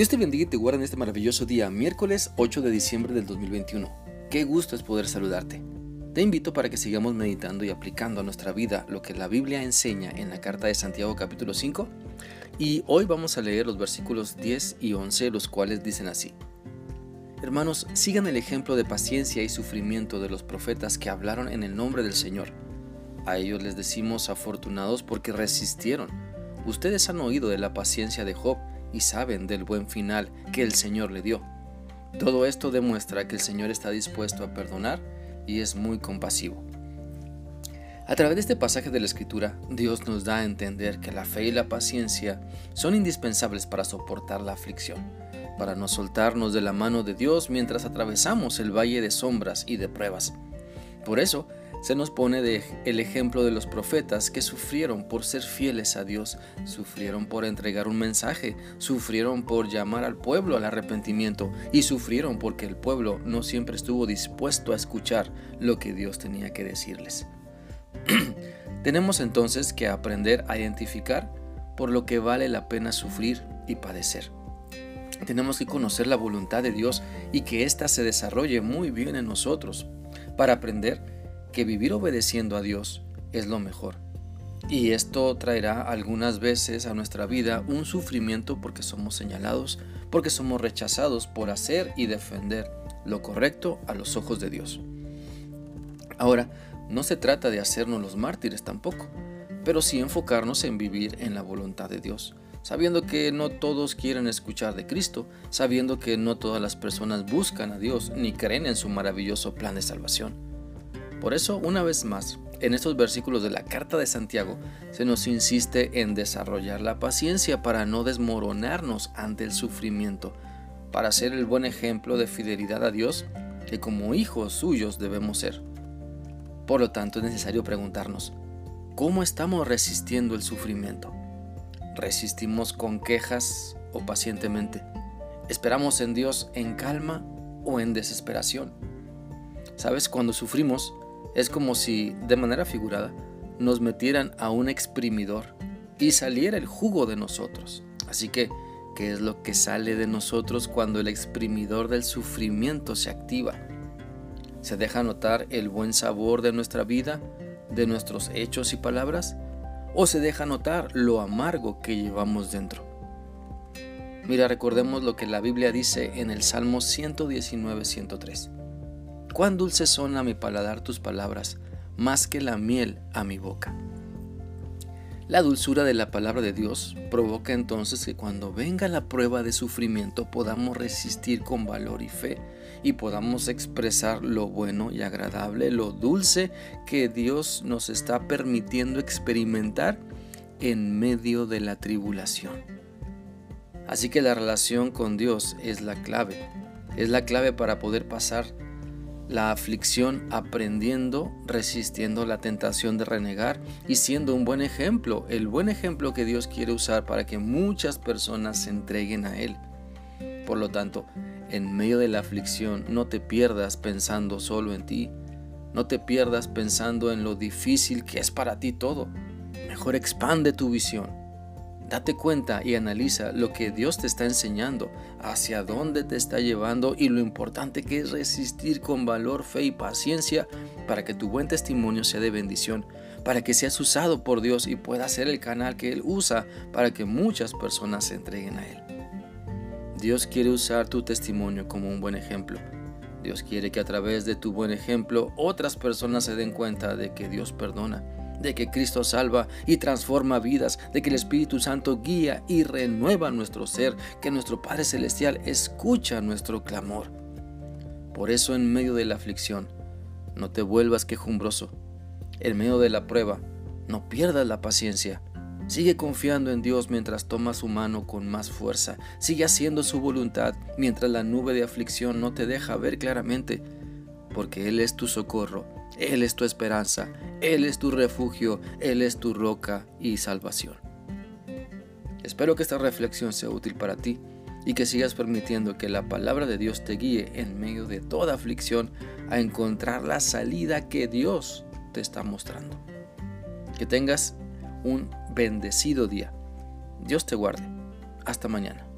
Dios te bendiga y te guarde en este maravilloso día, miércoles 8 de diciembre del 2021. Qué gusto es poder saludarte. Te invito para que sigamos meditando y aplicando a nuestra vida lo que la Biblia enseña en la carta de Santiago capítulo 5 y hoy vamos a leer los versículos 10 y 11 los cuales dicen así. Hermanos, sigan el ejemplo de paciencia y sufrimiento de los profetas que hablaron en el nombre del Señor. A ellos les decimos afortunados porque resistieron. Ustedes han oído de la paciencia de Job y saben del buen final que el Señor le dio. Todo esto demuestra que el Señor está dispuesto a perdonar y es muy compasivo. A través de este pasaje de la Escritura, Dios nos da a entender que la fe y la paciencia son indispensables para soportar la aflicción, para no soltarnos de la mano de Dios mientras atravesamos el valle de sombras y de pruebas. Por eso, se nos pone el ejemplo de los profetas que sufrieron por ser fieles a Dios, sufrieron por entregar un mensaje, sufrieron por llamar al pueblo al arrepentimiento y sufrieron porque el pueblo no siempre estuvo dispuesto a escuchar lo que Dios tenía que decirles. Tenemos entonces que aprender a identificar por lo que vale la pena sufrir y padecer. Tenemos que conocer la voluntad de Dios y que ésta se desarrolle muy bien en nosotros para aprender que vivir obedeciendo a Dios es lo mejor. Y esto traerá algunas veces a nuestra vida un sufrimiento porque somos señalados, porque somos rechazados por hacer y defender lo correcto a los ojos de Dios. Ahora, no se trata de hacernos los mártires tampoco, pero sí enfocarnos en vivir en la voluntad de Dios, sabiendo que no todos quieren escuchar de Cristo, sabiendo que no todas las personas buscan a Dios ni creen en su maravilloso plan de salvación. Por eso, una vez más, en estos versículos de la carta de Santiago se nos insiste en desarrollar la paciencia para no desmoronarnos ante el sufrimiento, para ser el buen ejemplo de fidelidad a Dios que como hijos suyos debemos ser. Por lo tanto, es necesario preguntarnos, ¿cómo estamos resistiendo el sufrimiento? ¿Resistimos con quejas o pacientemente? ¿Esperamos en Dios en calma o en desesperación? Sabes, cuando sufrimos, es como si, de manera figurada, nos metieran a un exprimidor y saliera el jugo de nosotros. Así que, ¿qué es lo que sale de nosotros cuando el exprimidor del sufrimiento se activa? ¿Se deja notar el buen sabor de nuestra vida, de nuestros hechos y palabras? ¿O se deja notar lo amargo que llevamos dentro? Mira, recordemos lo que la Biblia dice en el Salmo 119-103. Cuán dulces son a mi paladar tus palabras, más que la miel a mi boca. La dulzura de la palabra de Dios provoca entonces que cuando venga la prueba de sufrimiento podamos resistir con valor y fe y podamos expresar lo bueno y agradable, lo dulce que Dios nos está permitiendo experimentar en medio de la tribulación. Así que la relación con Dios es la clave, es la clave para poder pasar la aflicción aprendiendo, resistiendo la tentación de renegar y siendo un buen ejemplo, el buen ejemplo que Dios quiere usar para que muchas personas se entreguen a Él. Por lo tanto, en medio de la aflicción no te pierdas pensando solo en ti, no te pierdas pensando en lo difícil que es para ti todo. Mejor expande tu visión Date cuenta y analiza lo que Dios te está enseñando, hacia dónde te está llevando y lo importante que es resistir con valor, fe y paciencia para que tu buen testimonio sea de bendición, para que seas usado por Dios y pueda ser el canal que Él usa para que muchas personas se entreguen a Él. Dios quiere usar tu testimonio como un buen ejemplo. Dios quiere que a través de tu buen ejemplo otras personas se den cuenta de que Dios perdona de que Cristo salva y transforma vidas, de que el Espíritu Santo guía y renueva nuestro ser, que nuestro Padre Celestial escucha nuestro clamor. Por eso en medio de la aflicción, no te vuelvas quejumbroso. En medio de la prueba, no pierdas la paciencia. Sigue confiando en Dios mientras toma su mano con más fuerza. Sigue haciendo su voluntad mientras la nube de aflicción no te deja ver claramente, porque Él es tu socorro él es tu esperanza, Él es tu refugio, Él es tu roca y salvación. Espero que esta reflexión sea útil para ti y que sigas permitiendo que la palabra de Dios te guíe en medio de toda aflicción a encontrar la salida que Dios te está mostrando. Que tengas un bendecido día. Dios te guarde. Hasta mañana.